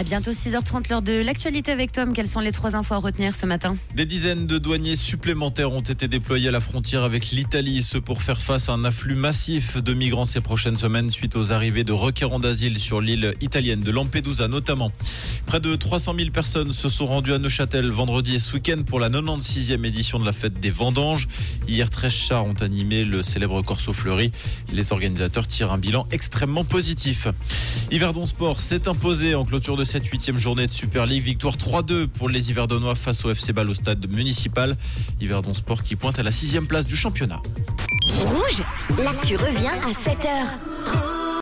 À bientôt 6h30, l'heure de l'actualité avec Tom. Quelles sont les trois infos à retenir ce matin? Des dizaines de douaniers supplémentaires ont été déployés à la frontière avec l'Italie, ce pour faire face à un afflux massif de migrants ces prochaines semaines suite aux arrivées de requérants d'asile sur l'île italienne de Lampedusa notamment. Près de 300 000 personnes se sont rendues à Neuchâtel vendredi et ce week-end pour la 96e édition de la fête des vendanges. Hier, 13 chars ont animé le célèbre Corso Fleuri. Les organisateurs tirent un bilan extrêmement positif. Yverdon Sport s'est imposé en clôture de cette huitième journée de Super League. Victoire 3-2 pour les Yverdonois face au FC Ball au stade municipal. Yverdon Sport qui pointe à la sixième place du championnat. Rouge, l'actu revient à 7h.